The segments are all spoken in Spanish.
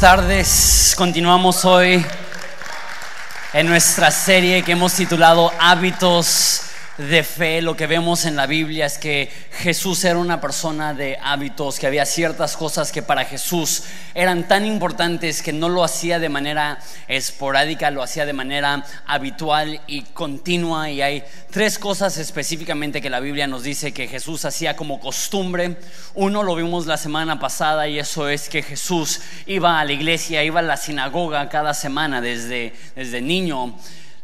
tardes. Continuamos hoy en nuestra serie que hemos titulado Hábitos de fe, lo que vemos en la Biblia es que Jesús era una persona de hábitos, que había ciertas cosas que para Jesús eran tan importantes que no lo hacía de manera esporádica, lo hacía de manera habitual y continua. Y hay tres cosas específicamente que la Biblia nos dice que Jesús hacía como costumbre. Uno lo vimos la semana pasada y eso es que Jesús iba a la iglesia, iba a la sinagoga cada semana desde, desde niño.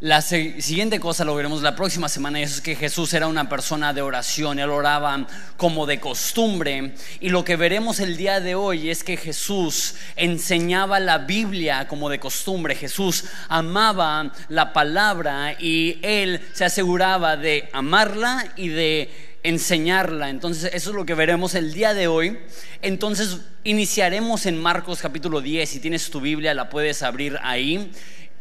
La siguiente cosa lo veremos la próxima semana y eso es que Jesús era una persona de oración, él oraba como de costumbre y lo que veremos el día de hoy es que Jesús enseñaba la Biblia como de costumbre, Jesús amaba la palabra y él se aseguraba de amarla y de enseñarla. Entonces, eso es lo que veremos el día de hoy. Entonces, iniciaremos en Marcos capítulo 10. Si tienes tu Biblia, la puedes abrir ahí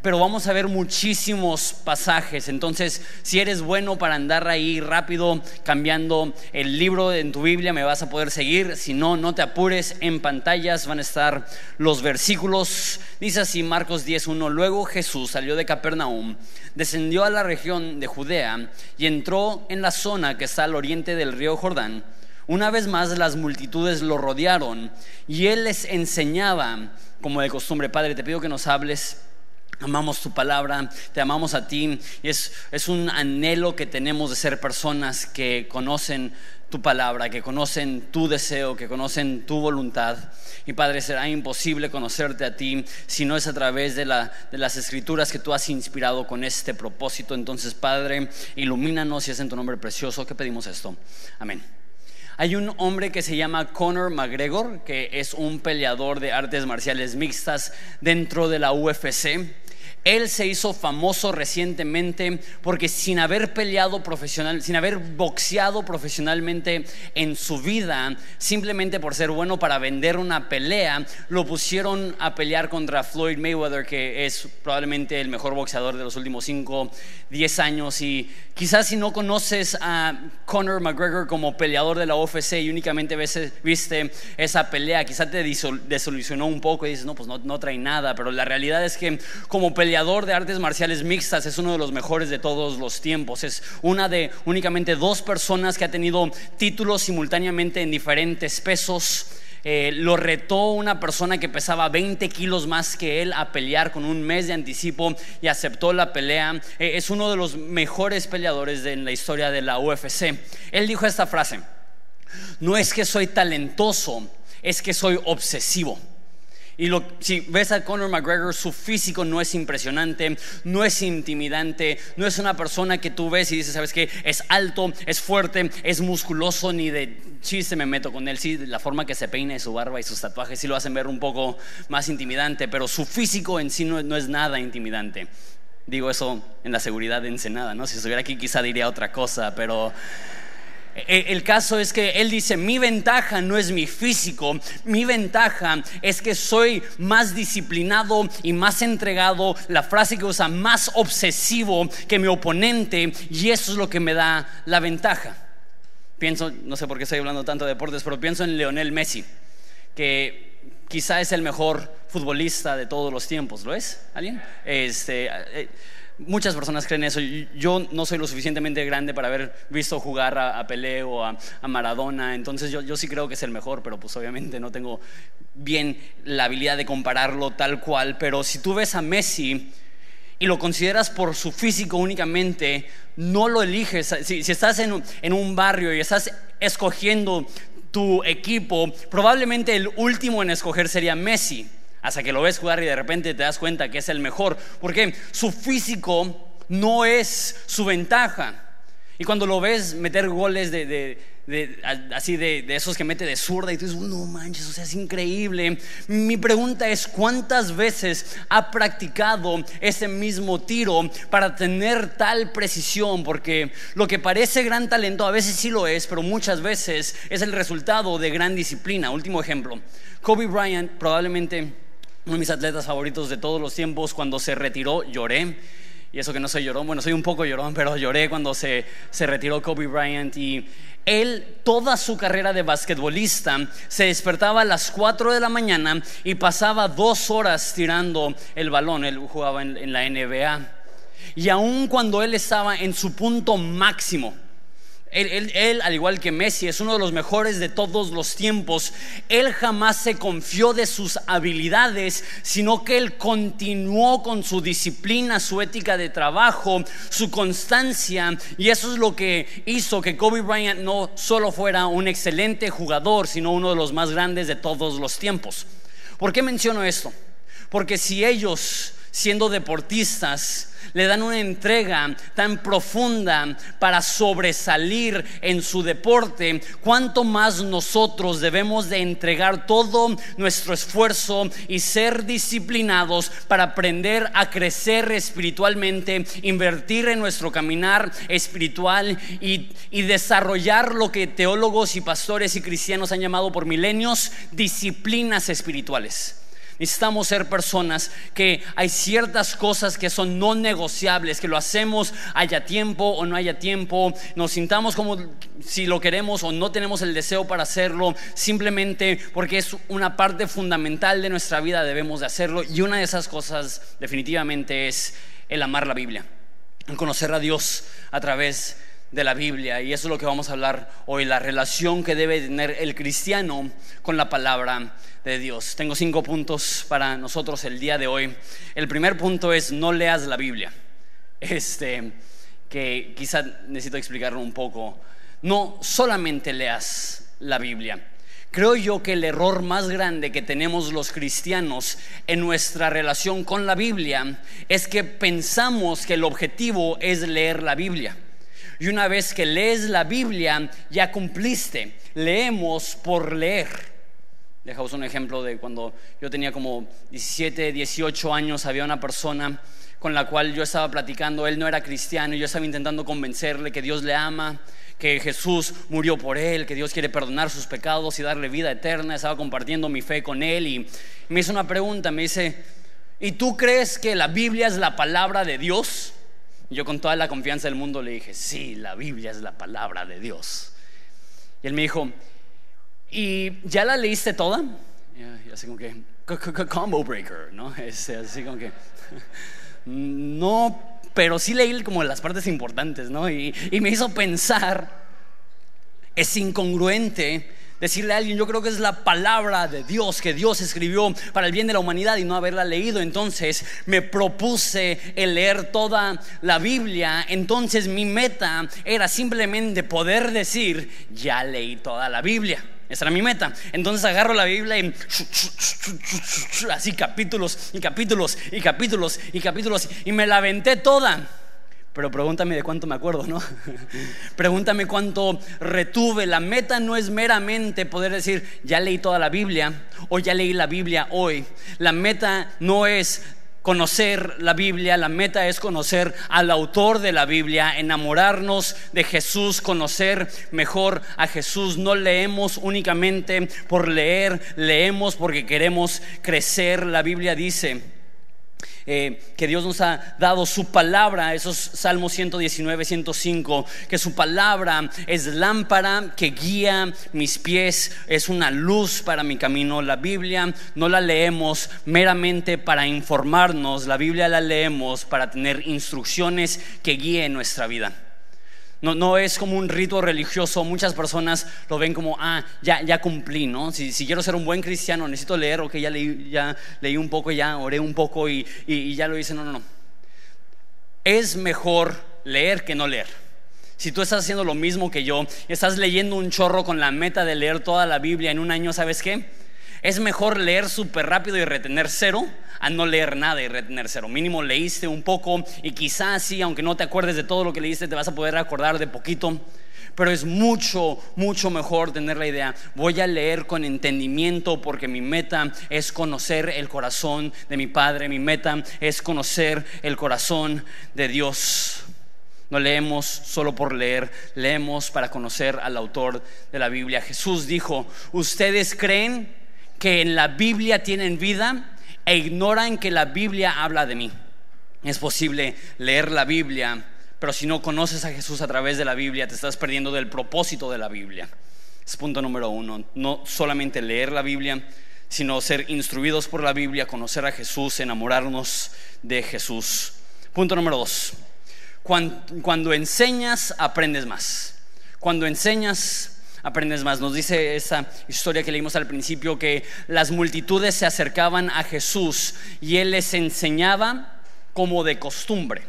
pero vamos a ver muchísimos pasajes. Entonces, si eres bueno para andar ahí rápido cambiando el libro en tu Biblia, me vas a poder seguir. Si no, no te apures. En pantallas van a estar los versículos. Dice así Marcos 10.1. Luego Jesús salió de Capernaum, descendió a la región de Judea y entró en la zona que está al oriente del río Jordán. Una vez más las multitudes lo rodearon y él les enseñaba como de costumbre. Padre, te pido que nos hables Amamos tu palabra, te amamos a ti. Y es, es un anhelo que tenemos de ser personas que conocen tu palabra, que conocen tu deseo, que conocen tu voluntad. Y Padre, será imposible conocerte a ti si no es a través de, la, de las escrituras que tú has inspirado con este propósito. Entonces, Padre, ilumínanos y es en tu nombre precioso que pedimos esto. Amén. Hay un hombre que se llama Conor McGregor, que es un peleador de artes marciales mixtas dentro de la UFC. Él se hizo famoso recientemente porque sin haber peleado profesional, sin haber boxeado profesionalmente en su vida, simplemente por ser bueno para vender una pelea, lo pusieron a pelear contra Floyd Mayweather, que es probablemente el mejor boxeador de los últimos 5, 10 años. Y quizás si no conoces a Conor McGregor como peleador de la UFC y únicamente viste esa pelea, quizás te desolucionó un poco y dices, no, pues no, no trae nada, pero la realidad es que como peleador, peleador de artes marciales mixtas, es uno de los mejores de todos los tiempos. Es una de únicamente dos personas que ha tenido títulos simultáneamente en diferentes pesos. Eh, lo retó una persona que pesaba 20 kilos más que él a pelear con un mes de anticipo y aceptó la pelea. Eh, es uno de los mejores peleadores en la historia de la UFC. Él dijo esta frase, no es que soy talentoso, es que soy obsesivo. Y lo, si ves a Conor McGregor, su físico no es impresionante, no es intimidante, no es una persona que tú ves y dices, ¿sabes qué? Es alto, es fuerte, es musculoso, ni de chiste me meto con él. Sí, la forma que se peina y su barba y sus tatuajes sí lo hacen ver un poco más intimidante, pero su físico en sí no, es nada intimidante. Digo eso en la seguridad de Ensenada, ¿no? Si estuviera aquí quizá diría otra cosa, pero... Eh, el caso es que él dice, mi ventaja no es mi físico, mi ventaja es que soy más disciplinado y más entregado, la frase que usa, más obsesivo que mi oponente y eso es lo que me da la ventaja. Pienso, no sé por qué estoy hablando tanto de deportes, pero pienso en Leonel Messi, que quizá es el mejor futbolista de todos los tiempos, ¿lo es? ¿Alguien? Este, eh, Muchas personas creen eso. Yo no soy lo suficientemente grande para haber visto jugar a, Pelé o a, Maradona. Entonces yo, yo, sí creo que es el mejor, pero pues obviamente no tengo bien la habilidad de compararlo tal cual. Pero si tú ves a Messi y lo consideras por su físico únicamente, no lo eliges. Si, estás en, en un barrio y estás escogiendo tu equipo, probablemente el último en escoger sería Messi hasta que lo ves jugar y de repente te das cuenta que es el mejor, porque su físico no es su ventaja. Y cuando lo ves meter goles de, así de, esos que mete de zurda y tú dices, no manches, o sea, es increíble. Mi pregunta es, ¿cuántas veces ha practicado ese mismo tiro para tener tal precisión? Porque lo que parece gran talento a veces sí lo es, pero muchas veces es el resultado de gran disciplina. Último ejemplo, Kobe Bryant probablemente uno de mis atletas favoritos de todos los tiempos, cuando se retiró lloré. y eso que no soy llorón, bueno, soy un poco llorón, pero lloré cuando se, se retiró Kobe Bryant y él, toda su carrera de basquetbolista, se despertaba a las 4 de la mañana y pasaba dos horas tirando el balón. Él jugaba en, en la NBA. Y aun cuando él estaba en su punto máximo, él, al igual que Messi, es uno de los mejores de todos los tiempos. Él jamás se confió de sus habilidades, sino que él continuó con su disciplina, su ética de trabajo, su constancia. Y eso es lo que hizo que Kobe Bryant no solo fuera un excelente jugador, sino uno de los más grandes de todos los tiempos. ¿Por qué menciono esto? Porque si ellos, siendo deportistas, le dan una entrega tan profunda para sobresalir en su deporte, cuánto más nosotros debemos de entregar todo nuestro esfuerzo y ser disciplinados para aprender a crecer espiritualmente, invertir en nuestro caminar espiritual y, y desarrollar lo que teólogos y pastores y cristianos han llamado por milenios disciplinas espirituales. Necesitamos ser personas que hay ciertas cosas que son no negociables, que lo hacemos haya tiempo o no haya tiempo, nos sintamos como si lo queremos o no tenemos el deseo para hacerlo, simplemente porque es una parte fundamental de nuestra vida, debemos de hacerlo. Y una de esas cosas definitivamente es el amar la Biblia, el conocer a Dios a través de la Biblia. Y eso es lo que vamos a hablar hoy, la relación que debe tener el cristiano con la palabra de Dios. Tengo cinco puntos para nosotros el día de hoy. El primer punto es no leas la Biblia. Este, que quizá necesito explicarlo un poco. No solamente leas la Biblia. Creo yo que el error más grande que tenemos los cristianos en nuestra relación con la Biblia es que pensamos que el objetivo es leer la Biblia. Y una vez que lees la Biblia, ya cumpliste. Leemos por leer. Dejamos un ejemplo de cuando yo tenía como 17, 18 años, había una persona con la cual yo estaba platicando, él no era cristiano, y yo estaba intentando convencerle que Dios le ama, que Jesús murió por él, que Dios quiere perdonar sus pecados y darle vida eterna, estaba compartiendo mi fe con él y me hizo una pregunta, me dice, ¿y tú crees que la Biblia es la palabra de Dios? yo con toda la confianza del mundo le dije, sí, la Biblia es la palabra de Dios. Y él me dijo, ¿Y ya la leíste toda? Y así como que, combo breaker, ¿no? Es así como que, no, pero sí leí como las partes importantes, ¿no? Y, y me hizo pensar, es incongruente decirle a alguien, yo creo que es la palabra de Dios que Dios escribió para el bien de la humanidad y no haberla leído. Entonces me propuse el leer toda la Biblia. Entonces mi meta era simplemente poder decir, ya leí toda la Biblia. Esa era mi meta. Entonces agarro la Biblia y así capítulos y capítulos y capítulos y capítulos y me la aventé toda. Pero pregúntame de cuánto me acuerdo, ¿no? pregúntame cuánto retuve. La meta no es meramente poder decir, ya leí toda la Biblia o ya leí la Biblia hoy. La meta no es conocer la Biblia, la meta es conocer al autor de la Biblia, enamorarnos de Jesús, conocer mejor a Jesús. No leemos únicamente por leer, leemos porque queremos crecer. La Biblia dice, eh, que Dios nos ha dado su palabra, esos Salmos 119, 105, que su palabra es lámpara que guía mis pies, es una luz para mi camino. La Biblia no la leemos meramente para informarnos, la Biblia la leemos para tener instrucciones que guíen nuestra vida. No, no, es como un rito religioso. Muchas personas lo ven como, ah, ya, ya cumplí, ¿no? Si, quiero ser un buen cristiano, necesito leer, ok, ya leí, ya leí un poco, ya oré un poco y, y ya lo hice. No, no, no. Es mejor leer que no leer. Si tú estás haciendo lo mismo que yo, estás leyendo un chorro con la meta de leer toda la Biblia en un año, ¿sabes qué? Es mejor leer súper rápido y retener cero a no leer nada y retener cero. Mínimo leíste un poco y quizás sí, aunque no te acuerdes de todo lo que leíste, te vas a poder acordar de poquito. Pero es mucho, mucho mejor tener la idea. Voy a leer con entendimiento porque mi meta es conocer el corazón de mi Padre. Mi meta es conocer el corazón de Dios. No leemos solo por leer, leemos para conocer al autor de la Biblia. Jesús dijo, ustedes creen que en la Biblia tienen vida e ignoran que la Biblia habla de mí. es posible leer la Biblia, pero si no conoces a Jesús a través de la Biblia, te estás perdiendo del propósito de la Biblia. Es punto número uno. No solamente leer la Biblia, sino ser instruidos por la Biblia, conocer a Jesús, enamorarnos de Jesús. Punto número dos. Cuando, enseñas, aprendes más. Cuando enseñas, aprendes más. Nos dice esa historia que leímos al principio que las multitudes se acercaban a Jesús y él les enseñaba como de costumbre.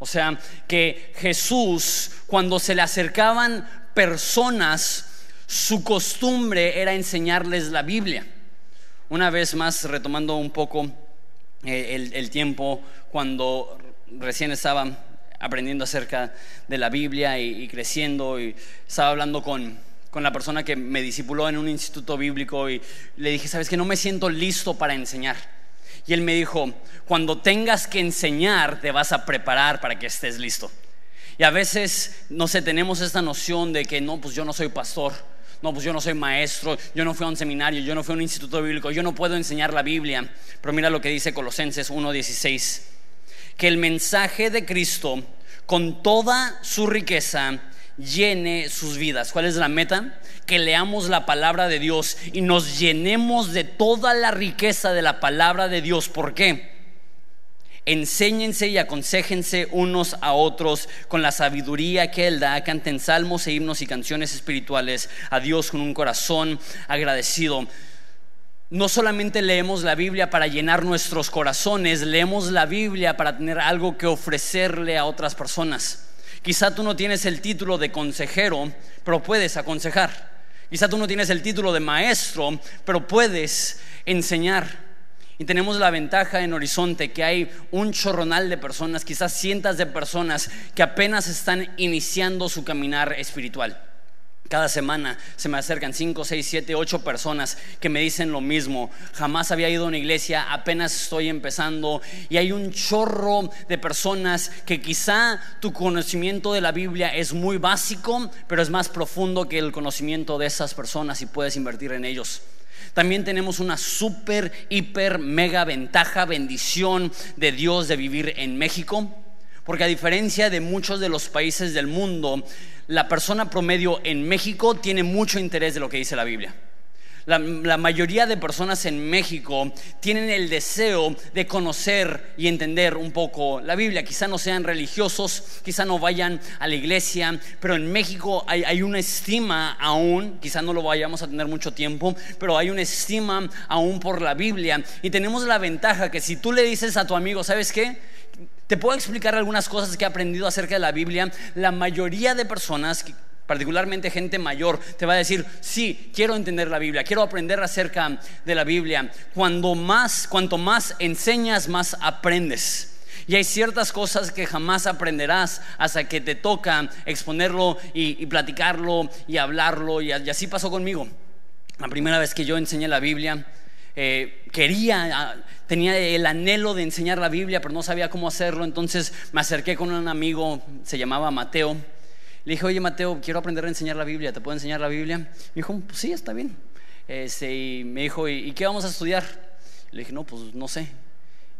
O sea, que Jesús, cuando se le acercaban personas, su costumbre era enseñarles la Biblia. Una vez más, retomando un poco eh, el, tiempo cuando recién estaba aprendiendo acerca de la Biblia y, creciendo y estaba hablando con, con, la persona que me discipuló en un instituto bíblico y le dije, sabes que no me siento listo para enseñar. Y él me dijo, cuando tengas que enseñar te vas a preparar para que estés listo. Y a veces, no sé, tenemos esta noción de que no, pues yo no soy pastor no, pues yo no soy maestro, yo no fui a un seminario, yo no fui a un instituto bíblico, yo no puedo enseñar la Biblia. Pero mira lo que dice Colosenses 1:16, que el mensaje de Cristo con toda su riqueza llene sus vidas. ¿Cuál es la meta? Que leamos la palabra de Dios y nos llenemos de toda la riqueza de la palabra de Dios. ¿Por qué? enséñense y aconsejense unos a otros con la sabiduría que Él da, canten salmos e himnos y canciones espirituales a Dios con un corazón agradecido. No solamente leemos la Biblia para llenar nuestros corazones, leemos la Biblia para tener algo que ofrecerle a otras personas. Quizá tú no tienes el título de consejero, pero puedes aconsejar. Quizá tú no tienes el título de maestro, pero puedes enseñar. Y tenemos la ventaja en Horizonte que hay un chorronal de personas, quizás cientos de personas que apenas están iniciando su caminar espiritual. Cada semana se me acercan 5, 6, 7, 8 personas que me dicen lo mismo. Jamás había ido a una iglesia, apenas estoy empezando. Y hay un chorro de personas que quizá tu conocimiento de la Biblia es muy básico, pero es más profundo que el conocimiento de esas personas y puedes invertir en ellos. También tenemos una super, hiper, mega ventaja, bendición de Dios de vivir en México. Porque a diferencia de muchos de los países del mundo, la persona promedio en México tiene mucho interés de lo que dice la Biblia. La, mayoría de personas en México tienen el deseo de conocer y entender un poco la Biblia. Quizá no sean religiosos, quizá no vayan a la iglesia, pero en México hay, hay una estima aún, quizá no lo vayamos a tener mucho tiempo, pero hay una estima aún por la Biblia. Y tenemos la ventaja que si tú le dices a tu amigo, ¿sabes qué? Te puedo explicar algunas cosas que he aprendido acerca de la Biblia. La mayoría de personas particularmente gente mayor, te va a decir, sí, quiero entender la Biblia, quiero aprender acerca de la Biblia. Cuando más, cuanto más enseñas, más aprendes. Y hay ciertas cosas que jamás aprenderás hasta que te toca exponerlo y, platicarlo y hablarlo. Y, así pasó conmigo. La primera vez que yo enseñé la Biblia, eh, quería, ah, tenía el anhelo de enseñar la Biblia, pero no sabía cómo hacerlo. Entonces me acerqué con un amigo, se llamaba Mateo le dije, oye Mateo, quiero aprender a enseñar la Biblia, ¿te puedo enseñar la Biblia? Me dijo, pues sí, está bien. Este, y me dijo, ¿y, qué vamos a estudiar? Le dije, no, pues no sé.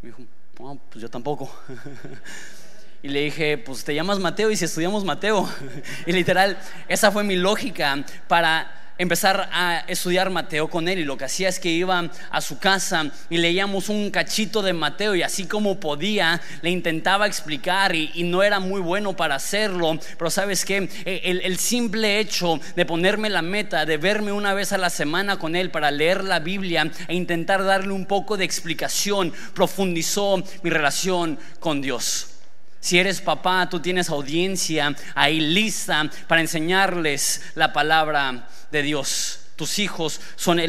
Me dijo, no, pues yo tampoco. Y le dije, pues te llamas Mateo y si estudiamos Mateo. Y literal, esa fue mi lógica para empezar a estudiar Mateo con él y lo que hacía es que iba a su casa y leíamos un cachito de Mateo y así como podía le intentaba explicar y, no era muy bueno para hacerlo, pero sabes que el, simple hecho de ponerme la meta de verme una vez a la semana con él para leer la Biblia e intentar darle un poco de explicación profundizó mi relación con Dios. Si eres papá, tú tienes audiencia ahí lista para enseñarles la palabra de Dios. Tus hijos son,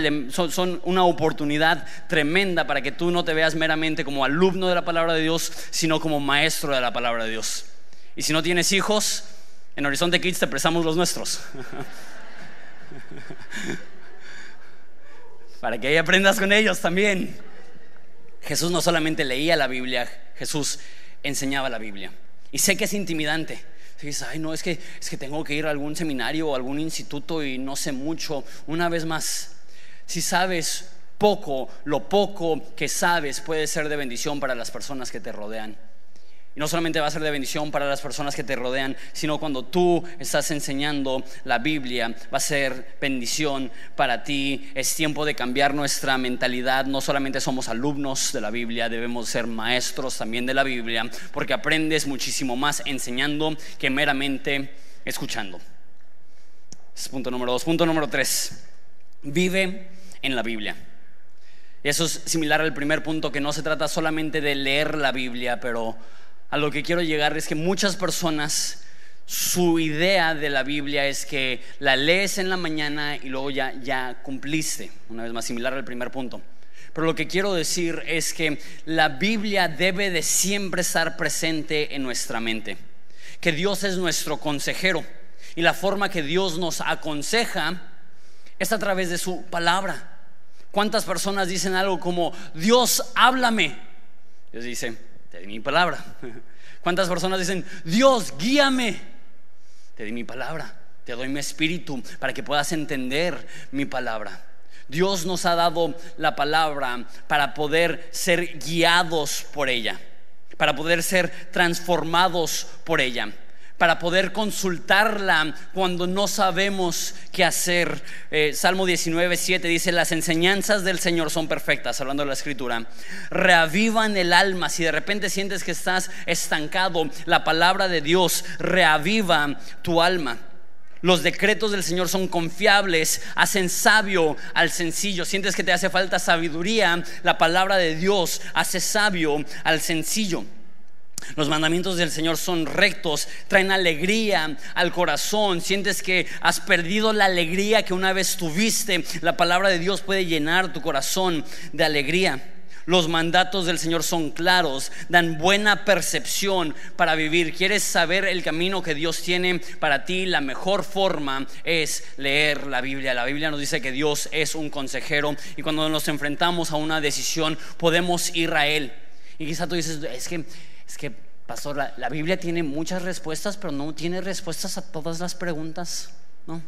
una oportunidad tremenda para que tú no te veas meramente como alumno de la palabra de Dios, sino como maestro de la palabra de Dios. Y si no tienes hijos, en Horizonte Kids te prestamos los nuestros. para que ahí aprendas con ellos también. Jesús no solamente leía la Biblia, Jesús enseñaba la Biblia. Y sé que es intimidante dices, ay, no, es que, es que tengo que ir a algún seminario o algún instituto y no sé mucho. Una vez más, si sabes poco, lo poco que sabes puede ser de bendición para las personas que te rodean. Y no solamente va a ser de bendición para las personas que te rodean, sino cuando tú estás enseñando la Biblia, va a ser bendición para ti. Es tiempo de cambiar nuestra mentalidad. No solamente somos alumnos de la Biblia, debemos ser maestros también de la Biblia, porque aprendes muchísimo más enseñando que meramente escuchando. es punto número dos. Punto número tres. Vive en la Biblia. Y eso es similar al primer punto, que no se trata solamente de leer la Biblia, pero a lo que quiero llegar es que muchas personas, su idea de la Biblia es que la lees en la mañana y luego ya, ya cumpliste. Una vez más, similar al primer punto. Pero lo que quiero decir es que la Biblia debe de siempre estar presente en nuestra mente. Que Dios es nuestro consejero. Y la forma que Dios nos aconseja es a través de su palabra. ¿Cuántas personas dicen algo como, Dios, háblame? Dios dice, te di mi palabra. ¿Cuántas personas dicen, Dios, guíame? Te di mi palabra, te doy mi espíritu para que puedas entender mi palabra. Dios nos ha dado la palabra para poder ser guiados por ella, para poder ser transformados por ella para poder consultarla cuando no sabemos qué hacer. Eh, Salmo 19, 7 dice, las enseñanzas del Señor son perfectas, hablando de la escritura. Reavivan el alma. Si de repente sientes que estás estancado, la palabra de Dios reaviva tu alma. Los decretos del Señor son confiables, hacen sabio al sencillo. Sientes que te hace falta sabiduría, la palabra de Dios hace sabio al sencillo. Los mandamientos del Señor son rectos, traen alegría al corazón. Sientes que has perdido la alegría que una vez tuviste. La palabra de Dios puede llenar tu corazón de alegría. Los mandatos del Señor son claros, dan buena percepción para vivir. ¿Quieres saber el camino que Dios tiene para ti? La mejor forma es leer la Biblia. La Biblia nos dice que Dios es un consejero y cuando nos enfrentamos a una decisión podemos ir a Él. Y quizá tú dices, es que es que, pastor, la, Biblia tiene muchas respuestas, pero no tiene respuestas a todas las preguntas, ¿no?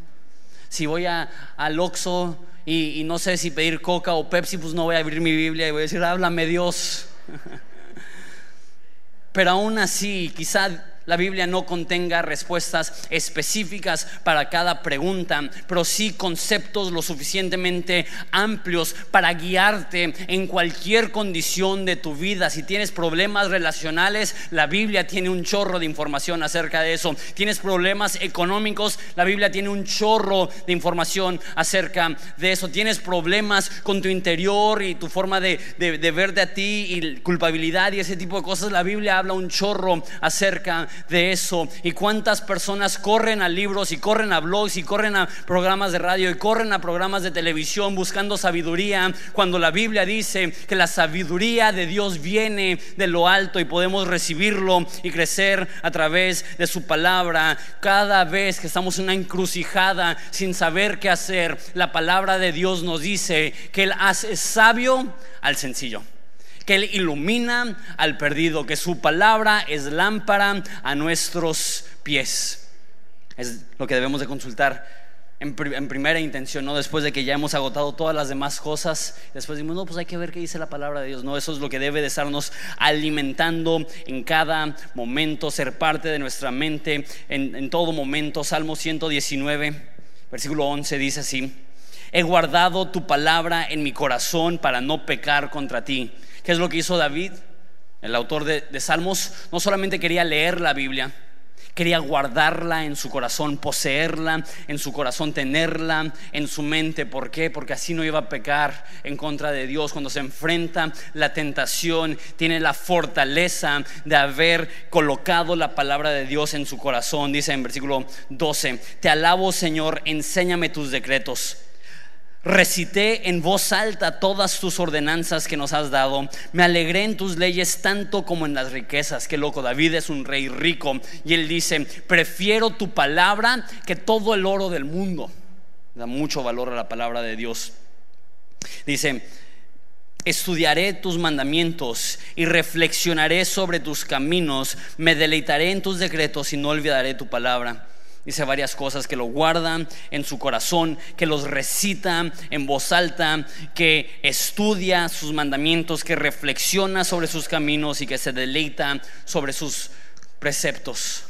Si voy a, al Oxxo y, y no sé si pedir Coca o Pepsi, pues no voy a abrir mi Biblia y voy a decir, háblame Dios. pero aún así, quizá la Biblia no contenga respuestas específicas para cada pregunta, pero sí conceptos lo suficientemente amplios para guiarte en cualquier condición de tu vida. Si tienes problemas relacionales, la Biblia tiene un chorro de información acerca de eso. Tienes problemas económicos, la Biblia tiene un chorro de información acerca de eso. Tienes problemas con tu interior y tu forma de, de verte a ti y culpabilidad y ese tipo de cosas, la Biblia habla un chorro acerca de eso. Y cuántas personas corren a libros y corren a blogs y corren a programas de radio y corren a programas de televisión buscando sabiduría, cuando la Biblia dice que la sabiduría de Dios viene de lo alto y podemos recibirlo y crecer a través de su palabra. Cada vez que estamos en una encrucijada sin saber qué hacer, la palabra de Dios nos dice que Él hace sabio al sencillo que Él ilumina al perdido, que su palabra es lámpara a nuestros pies. Es lo que debemos de consultar en, primera intención, no después de que ya hemos agotado todas las demás cosas. Después decimos, no, pues hay que ver qué dice la palabra de Dios. No, eso es lo que debe de estarnos alimentando en cada momento, ser parte de nuestra mente en, en todo momento. Salmo 119, versículo 11 dice así. He guardado tu palabra en mi corazón para no pecar contra ti. ¿Qué es lo que hizo David? El autor de, Salmos no solamente quería leer la Biblia, quería guardarla en su corazón, poseerla en su corazón, tenerla en su mente. ¿Por qué? Porque así no iba a pecar en contra de Dios. Cuando se enfrenta la tentación, tiene la fortaleza de haber colocado la palabra de Dios en su corazón. Dice en versículo 12, te alabo Señor, enséñame tus decretos. Recité en voz alta todas tus ordenanzas que nos has dado. Me alegré en tus leyes tanto como en las riquezas. Qué loco, David es un rey rico. Y él dice, prefiero tu palabra que todo el oro del mundo. Da mucho valor a la palabra de Dios. Dice, estudiaré tus mandamientos y reflexionaré sobre tus caminos. Me deleitaré en tus decretos y no olvidaré tu palabra. Dice varias cosas, que lo guarda en su corazón, que los recita en voz alta, que estudia sus mandamientos, que reflexiona sobre sus caminos y que se deleita sobre sus preceptos.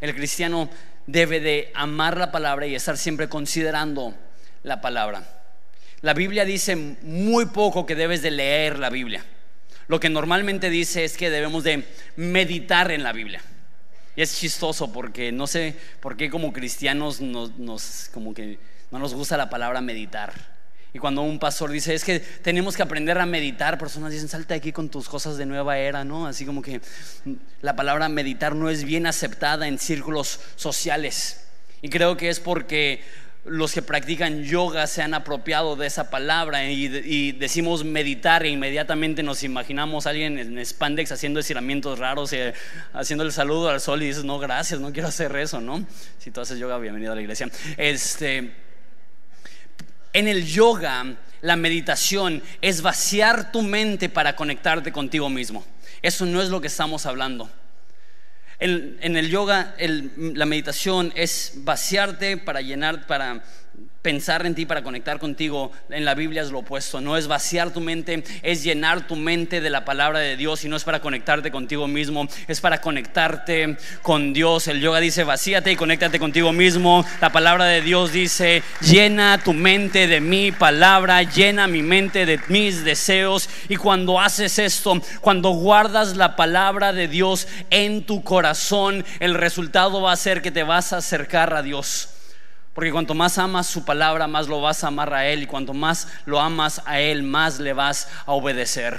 El cristiano debe de amar la palabra y estar siempre considerando la palabra. La Biblia dice muy poco que debes de leer la Biblia. Lo que normalmente dice es que debemos de meditar en la Biblia. Y es chistoso porque no sé por qué como cristianos nos, como que no nos gusta la palabra meditar. Y cuando un pastor dice, es que tenemos que aprender a meditar, personas dicen, salta aquí con tus cosas de nueva era, ¿no? Así como que la palabra meditar no es bien aceptada en círculos sociales. Y creo que es porque los que practican yoga se han apropiado de esa palabra y, decimos meditar e inmediatamente nos imaginamos a alguien en spandex haciendo estiramientos raros, y eh, haciendo el saludo al sol y dices, no, gracias, no quiero hacer eso, ¿no? Si tú haces yoga, bienvenido a la iglesia. Este, en el yoga, la meditación es vaciar tu mente para conectarte contigo mismo. Eso no es lo que estamos hablando. En, el yoga, la meditación es vaciarte para llenar, para pensar en ti para conectar contigo. En la Biblia es lo opuesto. No es vaciar tu mente, es llenar tu mente de la palabra de Dios y no es para conectarte contigo mismo, es para conectarte con Dios. El yoga dice vacíate y conéctate contigo mismo. La palabra de Dios dice llena tu mente de mi palabra, llena mi mente de mis deseos. Y cuando haces esto, cuando guardas la palabra de Dios en tu corazón, el resultado va a ser que te vas a acercar a Dios. Porque cuanto más amas su palabra, más lo vas a amar a Él. Y cuanto más lo amas a Él, más le vas a obedecer.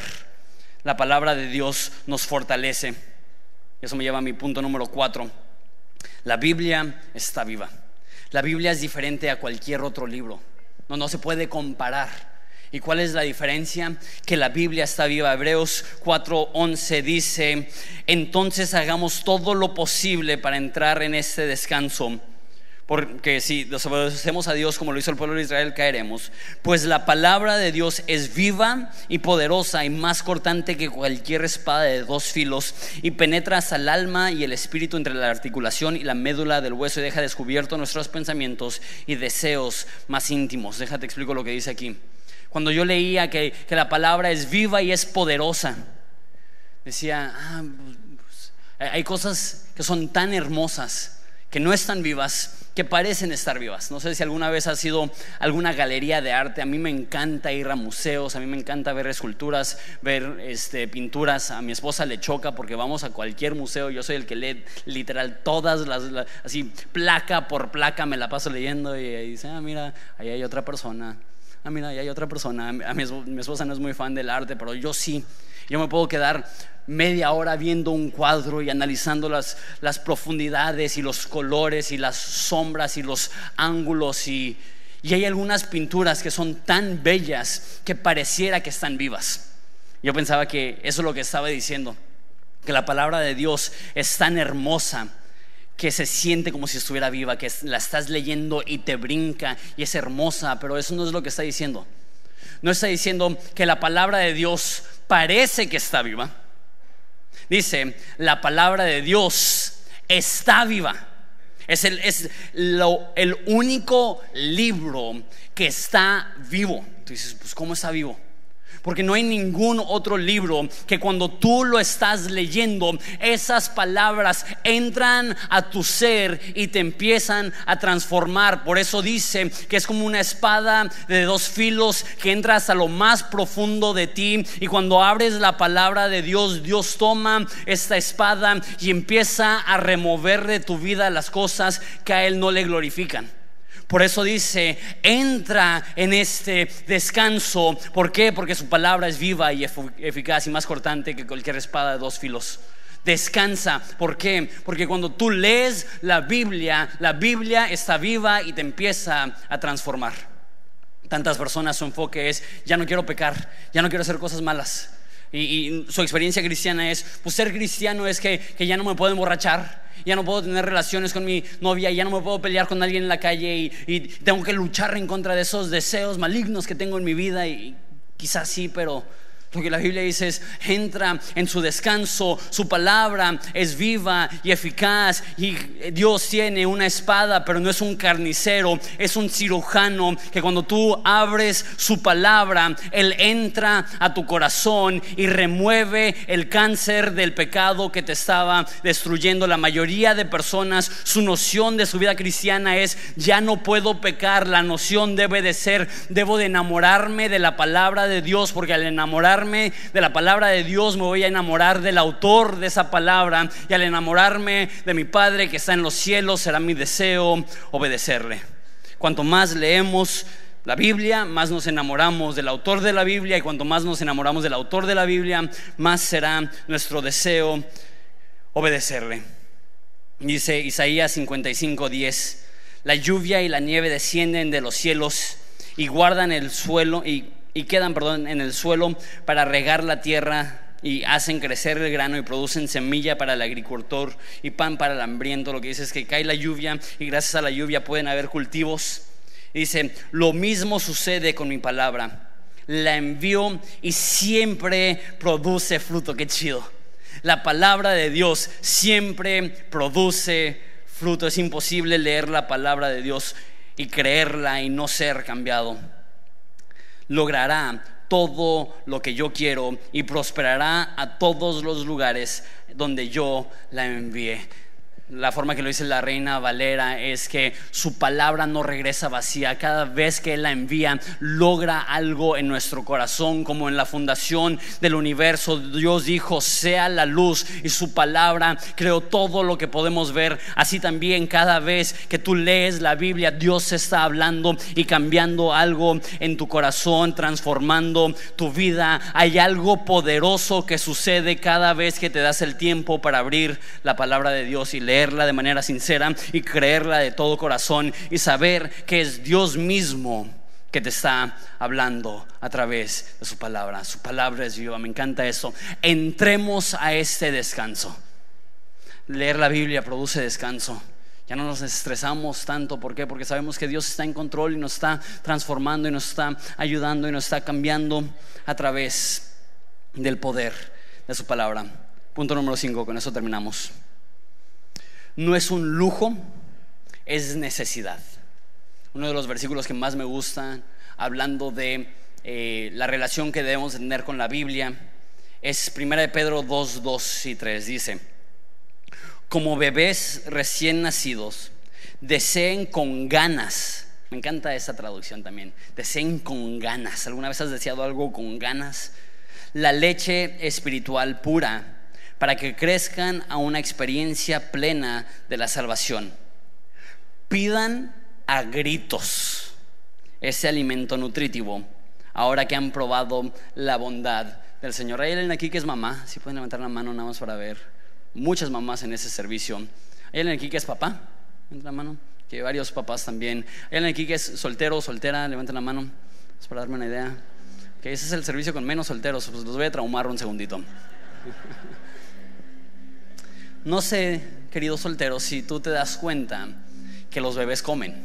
La palabra de Dios nos fortalece. Eso me lleva a mi punto número cuatro. La Biblia está viva. La Biblia es diferente a cualquier otro libro. No, no se puede comparar. ¿Y cuál es la diferencia? Que la Biblia está viva. Hebreos 4:11 dice, entonces hagamos todo lo posible para entrar en este descanso porque si desobedecemos a Dios como lo hizo el pueblo de Israel, caeremos. Pues la palabra de Dios es viva y poderosa y más cortante que cualquier espada de dos filos y penetra hasta el alma y el espíritu entre la articulación y la médula del hueso y deja descubierto nuestros pensamientos y deseos más íntimos. Déjate explico lo que dice aquí. Cuando yo leía que, que la palabra es viva y es poderosa, decía, ah, pues, hay cosas que son tan hermosas que no están vivas que parecen estar vivas. No sé si alguna vez ha sido alguna galería de arte. A mí me encanta ir a museos, a mí me encanta ver esculturas, ver este, pinturas. A mi esposa le choca porque vamos a cualquier museo. Yo soy el que lee literal todas las, así placa por placa me la paso leyendo y, dice, ah, mira, ahí hay otra persona. Ah, mira, ahí hay otra persona. A mi, mi esposa no es muy fan del arte, pero yo sí. Yo me puedo quedar media hora viendo un cuadro y analizando las, profundidades y los colores y las sombras y los ángulos y, y hay algunas pinturas que son tan bellas que pareciera que están vivas. Yo pensaba que eso es lo que estaba diciendo, que la palabra de Dios es tan hermosa que se siente como si estuviera viva, que la estás leyendo y te brinca y es hermosa, pero eso no es lo que está diciendo. No está diciendo que la palabra de Dios parece que está viva, Dice, la palabra de Dios está viva. Es el, es el único libro que está vivo. Tú dices, pues ¿cómo está vivo? Porque no hay ningún otro libro que cuando tú lo estás leyendo, esas palabras entran a tu ser y te empiezan a transformar. Por eso dice que es como una espada de dos filos que entra hasta lo más profundo de ti. Y cuando abres la palabra de Dios, Dios toma esta espada y empieza a remover de tu vida las cosas que a Él no le glorifican. Por eso dice, entra en este descanso. ¿Por qué? Porque su palabra es viva y eficaz y más cortante que cualquier espada de dos filos. Descansa. ¿Por qué? Porque cuando tú lees la Biblia, la Biblia está viva y te empieza a transformar. Tantas personas su enfoque es, ya no quiero pecar, ya no quiero hacer cosas malas. Y, su experiencia cristiana es, pues ser cristiano es que, que ya no me puedo emborrachar, ya no puedo tener relaciones con mi novia, ya no me puedo pelear con alguien en la calle y, tengo que luchar en contra de esos deseos malignos que tengo en mi vida y quizás sí, pero Lo que la Biblia dice es, entra en su descanso, su palabra es viva y eficaz y Dios tiene una espada, pero no es un carnicero, es un cirujano que cuando tú abres su palabra, Él entra a tu corazón y remueve el cáncer del pecado que te estaba destruyendo. La mayoría de personas, su noción de su vida cristiana es, ya no puedo pecar, la noción debe de ser, debo de enamorarme de la palabra de Dios, porque al de la palabra de Dios, me voy a enamorar del autor de esa palabra. Y al enamorarme de mi Padre que está en los cielos, será mi deseo obedecerle. Cuanto más leemos la Biblia, más nos enamoramos del autor de la Biblia. Y cuanto más nos enamoramos del autor de la Biblia, más será nuestro deseo obedecerle. Dice Isaías 55, 10. La lluvia y la nieve descienden de los cielos y guardan el suelo y y quedan, perdón, en el suelo para regar la tierra y hacen crecer el grano y producen semilla para el agricultor y pan para el hambriento. Lo que dice es que cae la lluvia y gracias a la lluvia pueden haber cultivos. dice, lo mismo sucede con mi palabra. La envío y siempre produce fruto. Qué chido. La palabra de Dios siempre produce fruto. Es imposible leer la palabra de Dios y creerla y no ser cambiado logrará todo lo que yo quiero y prosperará a todos los lugares donde yo la envíe la forma que lo dice la reina Valera es que su palabra no regresa vacía. Cada vez que Él la envía, logra algo en nuestro corazón, como en la fundación del universo. Dios dijo, sea la luz y su palabra creó todo lo que podemos ver. Así también cada vez que tú lees la Biblia, Dios está hablando y cambiando algo en tu corazón, transformando tu vida. Hay algo poderoso que sucede cada vez que te das el tiempo para abrir la palabra de Dios y leer de manera sincera y creerla de todo corazón y saber que es Dios mismo que te está hablando a través de su palabra. Su palabra es viva, me encanta eso. Entremos a este descanso. Leer la Biblia produce descanso. Ya no nos estresamos tanto, ¿por qué? Porque sabemos que Dios está en control y nos está transformando y nos está ayudando y nos está cambiando a través del poder de su palabra. Punto número 5, con eso terminamos no es un lujo, es necesidad. Uno de los versículos que más me gustan, hablando de eh, la relación que debemos tener con la Biblia, es 1 de Pedro 2, 2 y 3. Dice, como bebés recién nacidos, deseen con ganas. Me encanta esa traducción también. Deseen con ganas. ¿Alguna vez has deseado algo con ganas? La leche espiritual pura para que crezcan a una experiencia plena de la salvación. Pidan a gritos ese alimento nutritivo ahora que han probado la bondad del Señor. Hay alguien aquí que es mamá, si pueden levantar la mano nada más para ver. Muchas mamás en ese servicio. Hay alguien aquí que es papá, levanta la mano. Que varios papás también. Hay alguien aquí que es soltero o soltera, levanten la mano. Es para darme una idea. Que ese es el servicio con menos solteros, pues los voy a traumar un segundito. No sé, querido soltero, si tú te das cuenta que los bebés comen.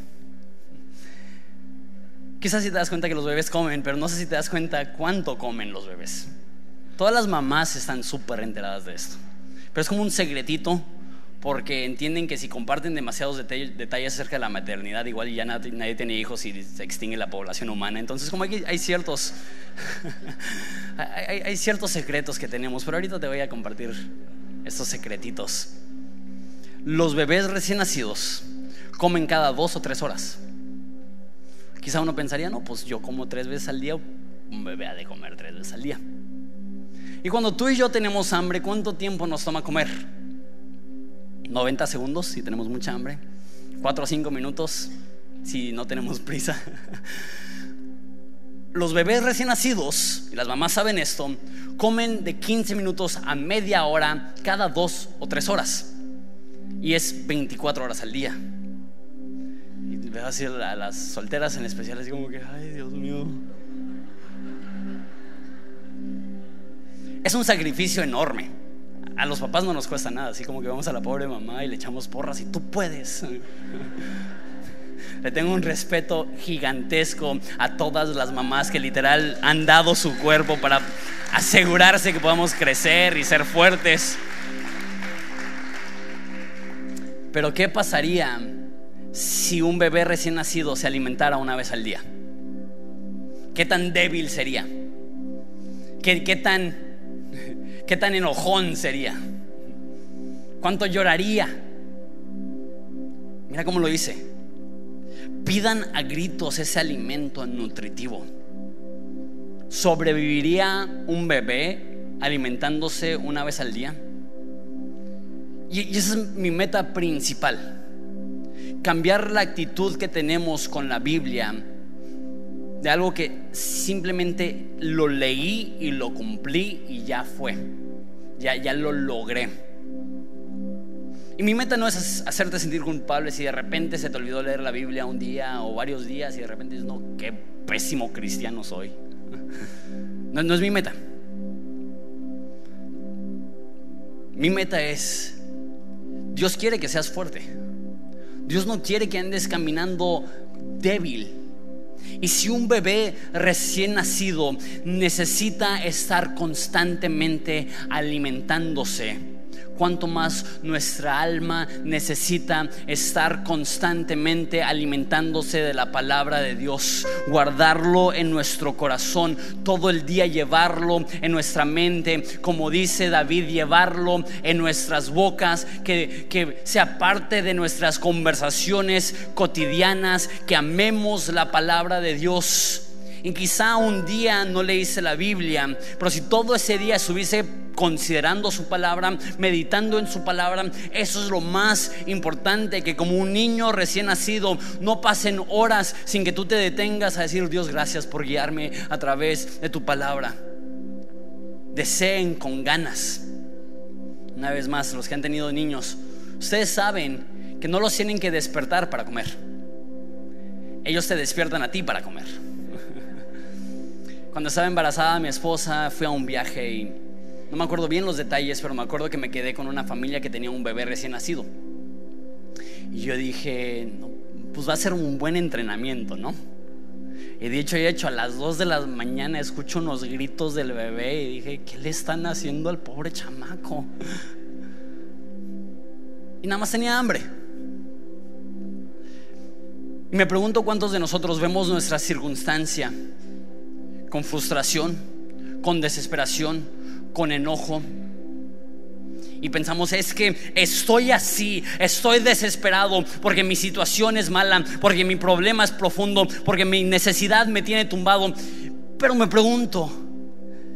Quizás si te das cuenta que los bebés comen, pero no sé si te das cuenta cuánto comen los bebés. Todas las mamás están súper enteradas de esto. Pero es como un secretito porque entienden que si comparten demasiados detalles acerca de la maternidad, igual ya nadie, tiene hijos y se extingue la población humana. Entonces, como hay, hay ciertos, hay, hay ciertos secretos que tenemos, pero ahorita te voy a compartir estos secretitos. Los bebés recién nacidos comen cada dos o tres horas. Quizá uno pensaría, no, pues yo como tres veces al día, un bebé ha de comer tres veces al día. Y cuando tú y yo tenemos hambre, ¿cuánto tiempo nos toma comer? 90 segundos si tenemos mucha hambre, 4 o 5 minutos si no tenemos prisa. Los bebés recién nacidos, y las mamás saben esto, comen de 15 minutos a media hora cada dos o tres horas. Y es 24 horas al día. Y así a las solteras en especial, así como que, ay Dios mío. Es un sacrificio enorme. A los papás no nos cuesta nada, así como que vamos a la pobre mamá y le echamos porras y tú puedes. Le tengo un respeto gigantesco a todas las mamás que literal han dado su cuerpo para asegurarse que podamos crecer y ser fuertes. Pero ¿qué pasaría si un bebé recién nacido se alimentara una vez al día? ¿Qué tan débil sería? ¿Qué, tan, qué tan enojón sería? ¿Cuánto lloraría? Mira cómo lo dice. Pidan a gritos ese alimento nutritivo. ¿Sobreviviría un bebé alimentándose una vez al día? Y, esa es mi meta principal. Cambiar la actitud que tenemos con la Biblia de algo que simplemente lo leí y lo cumplí y ya fue. Ya, ya lo logré. Y mi meta no es hacerte sentir culpable si de repente se te olvidó leer la Biblia un día o varios días y de repente dices, no, qué pésimo cristiano soy. No, no es mi meta. Mi meta es, Dios quiere que seas fuerte. Dios no quiere que andes caminando débil. Y si un bebé recién nacido necesita estar constantemente alimentándose, cuanto más nuestra alma necesita estar constantemente alimentándose de la palabra de Dios, guardarlo en nuestro corazón, todo el día llevarlo en nuestra mente, como dice David, llevarlo en nuestras bocas, que, que sea parte de nuestras conversaciones cotidianas, que amemos la palabra de Dios. Y quizá un día no le hice la Biblia, pero si todo ese día estuviese considerando su palabra, meditando en su palabra, eso es lo más importante, que como un niño recién nacido no pasen horas sin que tú te detengas a decir, Dios, gracias por guiarme a través de tu palabra. Deseen con ganas. Una vez más, los que han tenido niños, ustedes saben que no los tienen que despertar para comer. Ellos te despiertan a ti para comer. Cuando estaba embarazada mi esposa, fui a un viaje y no me acuerdo bien los detalles, pero me acuerdo que me quedé con una familia que tenía un bebé recién nacido. Y yo dije, pues va a ser un buen entrenamiento, ¿no? Y hecho, he hecho a las 2 de la mañana escucho unos gritos del bebé y dije, ¿qué le están haciendo al pobre chamaco? Y nada más tenía hambre. Y me pregunto cuántos de nosotros vemos nuestra circunstancia con frustración, con desesperación, con enojo. Y pensamos, es que estoy así, estoy desesperado porque mi situación es mala, porque mi problema es profundo, porque mi necesidad me tiene tumbado. Pero me pregunto,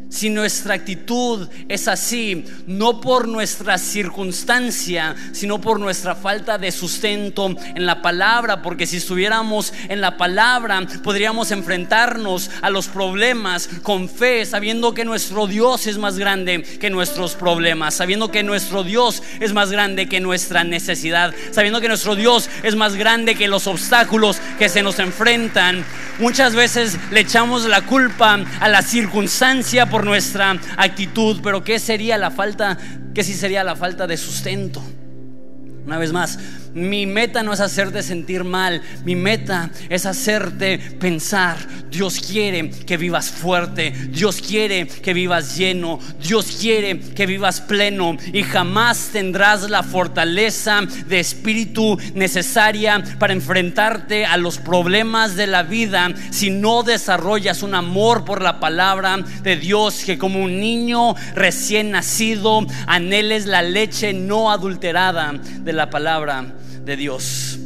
si nuestra actitud es así, no por nuestra circunstancia, sino por nuestra falta de sustento en la palabra, porque si estuviéramos en la palabra, podríamos enfrentarnos a los problemas con fe, sabiendo que nuestro Dios es más grande que nuestros problemas, sabiendo que nuestro Dios es más grande que nuestra necesidad, sabiendo que nuestro Dios es más grande que los obstáculos que se nos enfrentan. Muchas veces le echamos la culpa a la circunstancia por nuestra actitud, pero ¿qué sería la falta? ¿Qué si sería la falta de sustento? Una vez más, mi meta no es hacerte sentir mal, mi meta es hacerte pensar, Dios quiere que vivas fuerte, Dios quiere que vivas lleno, Dios quiere que vivas pleno. Y jamás tendrás la fortaleza de espíritu necesaria para enfrentarte a los problemas de la vida si no desarrollas un amor por la palabra de Dios que como un niño recién nacido anheles la leche no adulterada de la palabra de Dios.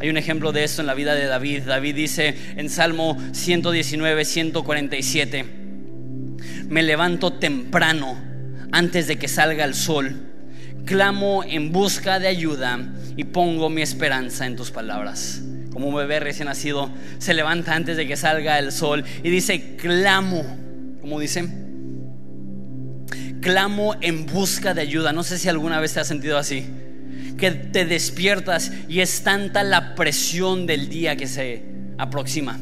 Hay un ejemplo de esto en la vida de David. David dice en Salmo 119, 147, me levanto temprano antes de que salga el sol, clamo en busca de ayuda y pongo mi esperanza en tus palabras. Como un bebé recién nacido se levanta antes de que salga el sol y dice, clamo, como dice, clamo en busca de ayuda. No sé si alguna vez te has sentido así que te despiertas y es tanta la presión del día que se aproxima.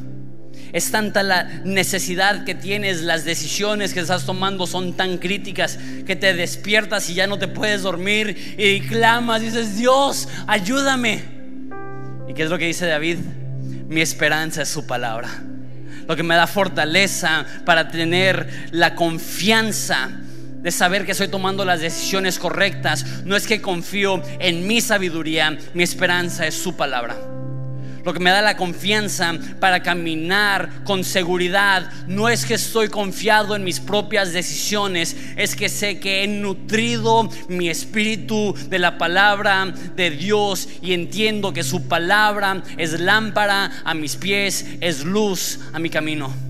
Es tanta la necesidad que tienes, las decisiones que estás tomando son tan críticas que te despiertas y ya no te puedes dormir y clamas, dices, Dios, ayúdame. ¿Y qué es lo que dice David? mi esperanza es su palabra. Lo que me da fortaleza para tener la confianza de saber que estoy tomando las decisiones correctas. No es que confío en mi sabiduría, mi esperanza es su palabra. Lo que me da la confianza para caminar con seguridad no es que estoy confiado en mis propias decisiones, es que sé que he nutrido mi espíritu de la palabra de Dios y entiendo que su palabra es lámpara a mis pies, es luz a mi camino.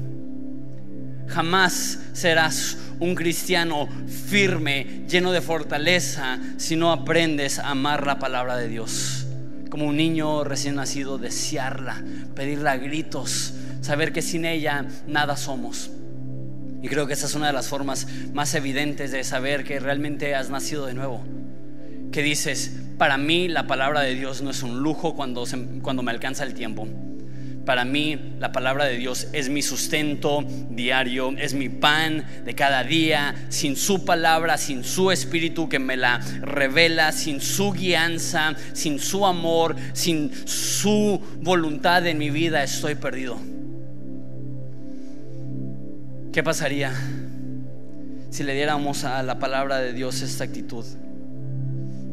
Jamás serás un cristiano firme, lleno de fortaleza, si no aprendes a amar la palabra de Dios. Como un niño recién nacido, desearla, pedirla a gritos, saber que sin ella nada somos. Y creo que esa es una de las formas más evidentes de saber que realmente has nacido de nuevo. Que dices, para mí la palabra de Dios no es un lujo cuando, cuando me alcanza el tiempo para mí la palabra de Dios es mi sustento diario, es mi pan de cada día. Sin su palabra, sin su espíritu que me la revela, sin su guianza, sin su amor, sin su voluntad en mi vida, estoy perdido. ¿Qué pasaría si le diéramos a la palabra de Dios esta actitud?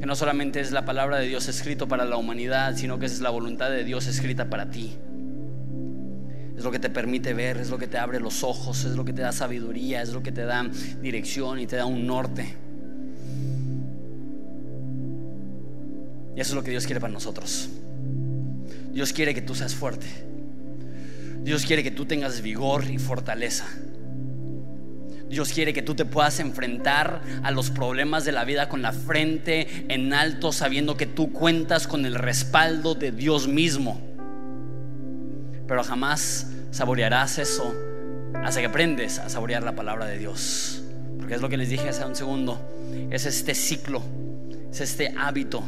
Que no solamente es la palabra de Dios escrito para la humanidad, sino que es la voluntad de Dios escrita para ti es lo que te permite ver, es lo que te abre los ojos, es lo que te da sabiduría, es lo que te da dirección y te da un norte. Y eso es lo que Dios quiere para nosotros. Dios quiere que tú seas fuerte. Dios quiere que tú tengas vigor y fortaleza. Dios quiere que tú te puedas enfrentar a los problemas de la vida con la frente en alto, sabiendo que tú cuentas con el respaldo de Dios mismo pero jamás saborearás eso hasta que aprendes a saborear la palabra de Dios. Porque es lo que les dije hace un segundo, es este ciclo, es este hábito.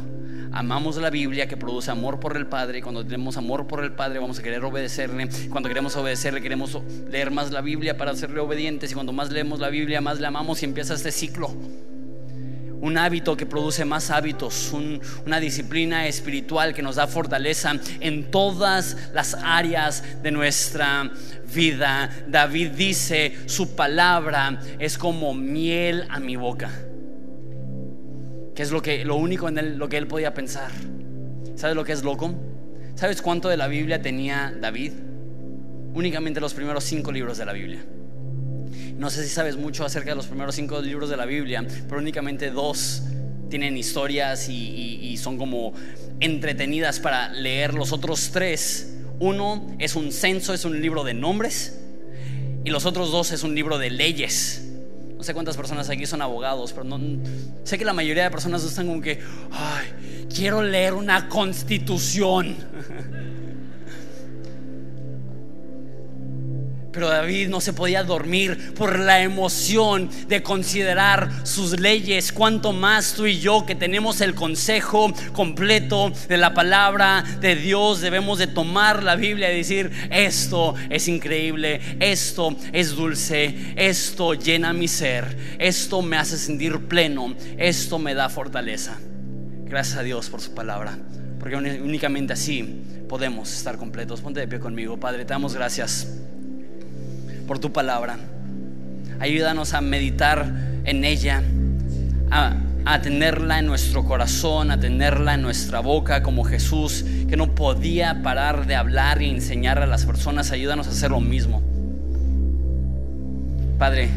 Amamos la Biblia que produce amor por el Padre. Cuando tenemos amor por el Padre vamos a querer obedecerle. Cuando queremos obedecerle queremos leer más la Biblia para serle obedientes. Y cuando más leemos la Biblia más le amamos y empieza este ciclo un hábito que produce más hábitos, una disciplina espiritual que nos da fortaleza en todas las áreas de nuestra vida. David dice, su palabra es como miel a mi boca. Que es lo, que, lo único en lo que él podía pensar. ¿Sabes lo que es loco? ¿Sabes cuánto de la Biblia tenía David? Únicamente los primeros cinco libros de la Biblia. No sé si sabes mucho acerca de los primeros cinco libros de la Biblia, pero únicamente dos tienen historias y, son como entretenidas para leer. Los otros tres, uno es un censo, es un libro de nombres, y los otros dos es un libro de leyes. No sé cuántas personas aquí son abogados, pero no, sé que la mayoría de personas están como que, ay, quiero leer una constitución. Pero David no se podía dormir por la emoción de considerar sus leyes. Cuanto más tú y yo que tenemos el consejo completo de la palabra de Dios, debemos de tomar la Biblia y decir, esto es increíble, esto es dulce, esto llena mi ser, esto me hace sentir pleno, esto me da fortaleza. Gracias a Dios por su palabra, porque únicamente así podemos estar completos. Ponte de pie conmigo, Padre, te damos gracias por tu palabra. Ayúdanos a meditar en ella, a, tenerla en nuestro corazón, a tenerla en nuestra boca como Jesús, que no podía parar de hablar y enseñar a las personas. Ayúdanos a hacer lo mismo. Padre,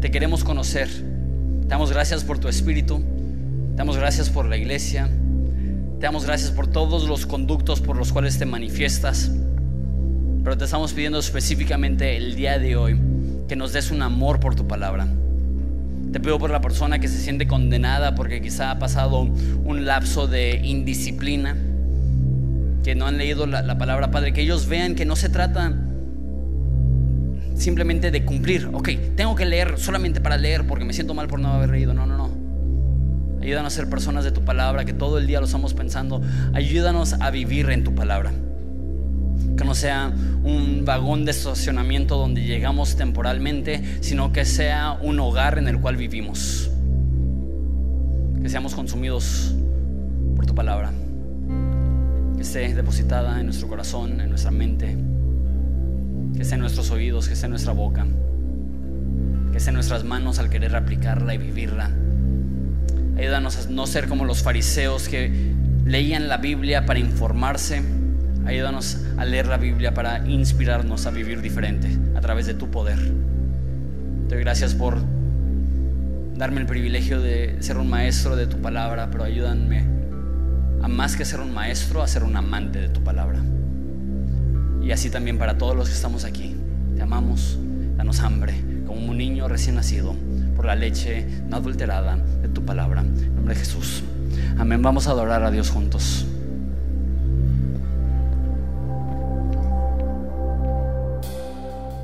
te queremos conocer. Te damos gracias por tu espíritu. Te damos gracias por la iglesia. Te damos gracias por todos los conductos por los cuales te manifiestas. Pero te estamos pidiendo específicamente el día de hoy que nos des un amor por tu palabra. Te pido por la persona que se siente condenada porque quizá ha pasado un lapso de indisciplina, que no han leído la, palabra Padre, que ellos vean que no se trata simplemente de cumplir. Ok, tengo que leer solamente para leer porque me siento mal por no haber leído. No, no, no. Ayúdanos a ser personas de tu palabra, que todo el día lo estamos pensando. Ayúdanos a vivir en tu palabra que no sea un vagón de estacionamiento donde llegamos temporalmente, sino que sea un hogar en el cual vivimos. Que seamos consumidos por tu palabra. Que esté depositada en nuestro corazón, en nuestra mente, que esté en nuestros oídos, que esté en nuestra boca, que esté en nuestras manos al querer aplicarla y vivirla. Ayúdanos a no ser como los fariseos que leían la Biblia para informarse. Ayúdanos a leer la Biblia para inspirarnos a vivir diferente a través de tu poder. Te doy gracias por darme el privilegio de ser un maestro de tu palabra, pero ayúdame a más que ser un maestro, a ser un amante de tu palabra. Y así también para todos los que estamos aquí. Te amamos, danos hambre, como un niño recién nacido, por la leche no adulterada de tu palabra. En nombre de Jesús. Amén. Vamos a adorar a Dios juntos.